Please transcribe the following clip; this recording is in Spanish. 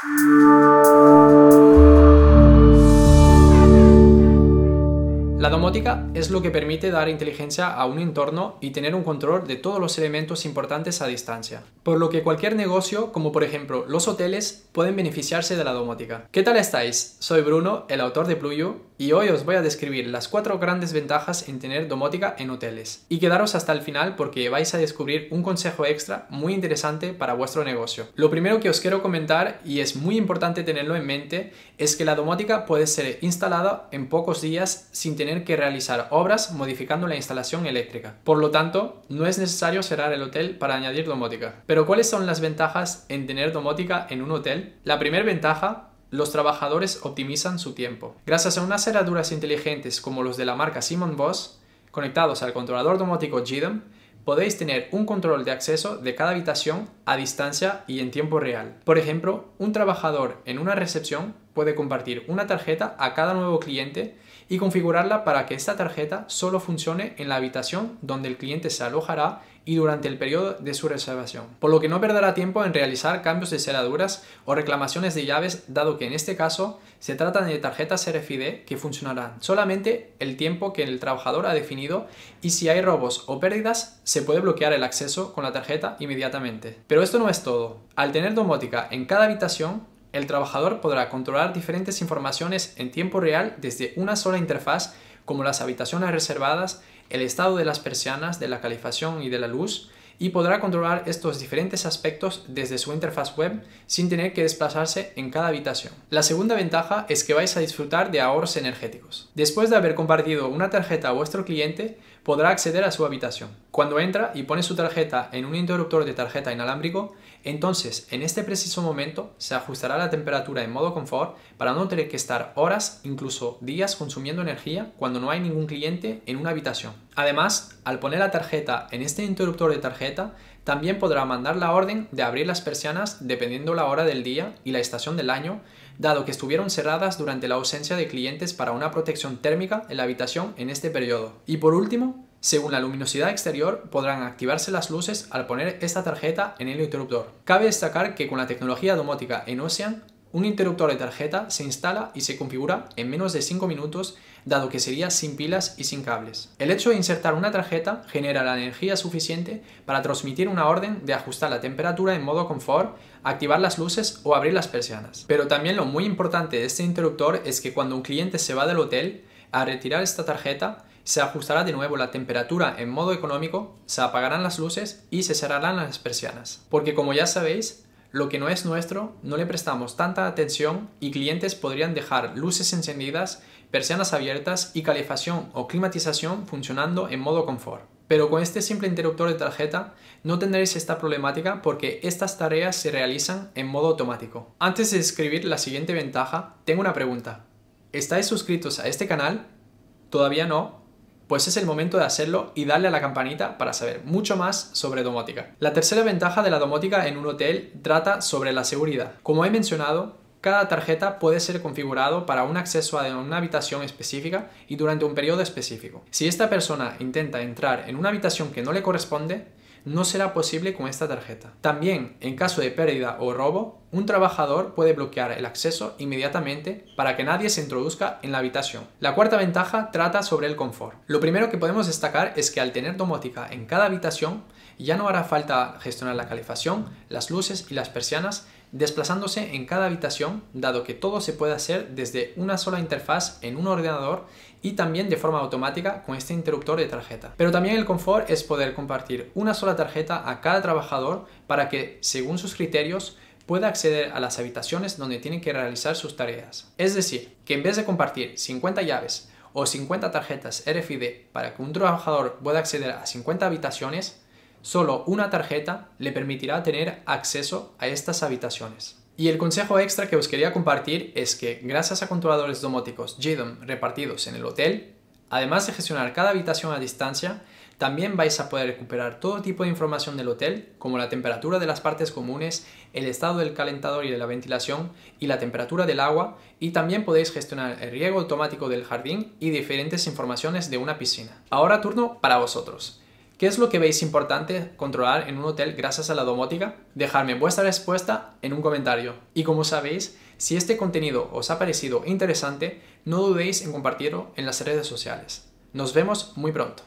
La domótica es lo que permite dar inteligencia a un entorno y tener un control de todos los elementos importantes a distancia. Por lo que cualquier negocio, como por ejemplo los hoteles, pueden beneficiarse de la domótica. ¿Qué tal estáis? Soy Bruno, el autor de Pluyo, y hoy os voy a describir las cuatro grandes ventajas en tener domótica en hoteles. Y quedaros hasta el final porque vais a descubrir un consejo extra muy interesante para vuestro negocio. Lo primero que os quiero comentar, y es muy importante tenerlo en mente, es que la domótica puede ser instalada en pocos días sin tener que realizar obras modificando la instalación eléctrica. Por lo tanto, no es necesario cerrar el hotel para añadir domótica. Pero ¿cuáles son las ventajas en tener domótica en un hotel? La primera ventaja los trabajadores optimizan su tiempo. Gracias a unas cerraduras inteligentes como los de la marca Simon Boss, conectados al controlador domótico GDOM, podéis tener un control de acceso de cada habitación a distancia y en tiempo real. Por ejemplo, un trabajador en una recepción puede compartir una tarjeta a cada nuevo cliente y configurarla para que esta tarjeta solo funcione en la habitación donde el cliente se alojará y durante el periodo de su reservación, por lo que no perderá tiempo en realizar cambios de cerraduras o reclamaciones de llaves, dado que en este caso se trata de tarjetas RFID que funcionarán solamente el tiempo que el trabajador ha definido y si hay robos o pérdidas se puede bloquear el acceso con la tarjeta inmediatamente. Pero esto no es todo. Al tener domótica en cada habitación, el trabajador podrá controlar diferentes informaciones en tiempo real desde una sola interfaz como las habitaciones reservadas, el estado de las persianas, de la calefacción y de la luz, y podrá controlar estos diferentes aspectos desde su interfaz web sin tener que desplazarse en cada habitación. La segunda ventaja es que vais a disfrutar de ahorros energéticos. Después de haber compartido una tarjeta a vuestro cliente, podrá acceder a su habitación. Cuando entra y pone su tarjeta en un interruptor de tarjeta inalámbrico, entonces en este preciso momento se ajustará la temperatura en modo confort para no tener que estar horas, incluso días consumiendo energía cuando no hay ningún cliente en una habitación. Además, al poner la tarjeta en este interruptor de tarjeta, también podrá mandar la orden de abrir las persianas dependiendo la hora del día y la estación del año, dado que estuvieron cerradas durante la ausencia de clientes para una protección térmica en la habitación en este periodo. Y por último, según la luminosidad exterior, podrán activarse las luces al poner esta tarjeta en el interruptor. Cabe destacar que con la tecnología domótica en Ocean, un interruptor de tarjeta se instala y se configura en menos de 5 minutos, dado que sería sin pilas y sin cables. El hecho de insertar una tarjeta genera la energía suficiente para transmitir una orden de ajustar la temperatura en modo confort, activar las luces o abrir las persianas. Pero también lo muy importante de este interruptor es que cuando un cliente se va del hotel, a retirar esta tarjeta, se ajustará de nuevo la temperatura en modo económico, se apagarán las luces y se cerrarán las persianas. Porque como ya sabéis, lo que no es nuestro no le prestamos tanta atención y clientes podrían dejar luces encendidas, persianas abiertas y calefacción o climatización funcionando en modo confort. Pero con este simple interruptor de tarjeta no tendréis esta problemática porque estas tareas se realizan en modo automático. Antes de describir la siguiente ventaja, tengo una pregunta. ¿Estáis suscritos a este canal? ¿Todavía no? Pues es el momento de hacerlo y darle a la campanita para saber mucho más sobre domótica. La tercera ventaja de la domótica en un hotel trata sobre la seguridad. Como he mencionado, cada tarjeta puede ser configurado para un acceso a una habitación específica y durante un periodo específico. Si esta persona intenta entrar en una habitación que no le corresponde, no será posible con esta tarjeta. También, en caso de pérdida o robo, un trabajador puede bloquear el acceso inmediatamente para que nadie se introduzca en la habitación. La cuarta ventaja trata sobre el confort. Lo primero que podemos destacar es que al tener domótica en cada habitación, ya no hará falta gestionar la calefacción, las luces y las persianas, desplazándose en cada habitación, dado que todo se puede hacer desde una sola interfaz en un ordenador y también de forma automática con este interruptor de tarjeta. Pero también el confort es poder compartir una sola tarjeta a cada trabajador para que, según sus criterios, pueda acceder a las habitaciones donde tiene que realizar sus tareas. Es decir, que en vez de compartir 50 llaves o 50 tarjetas RFID para que un trabajador pueda acceder a 50 habitaciones, solo una tarjeta le permitirá tener acceso a estas habitaciones. Y el consejo extra que os quería compartir es que gracias a controladores domóticos GDOM repartidos en el hotel, además de gestionar cada habitación a distancia, también vais a poder recuperar todo tipo de información del hotel, como la temperatura de las partes comunes, el estado del calentador y de la ventilación y la temperatura del agua, y también podéis gestionar el riego automático del jardín y diferentes informaciones de una piscina. Ahora turno para vosotros. ¿Qué es lo que veis importante controlar en un hotel gracias a la domótica? Dejadme vuestra respuesta en un comentario. Y como sabéis, si este contenido os ha parecido interesante, no dudéis en compartirlo en las redes sociales. Nos vemos muy pronto.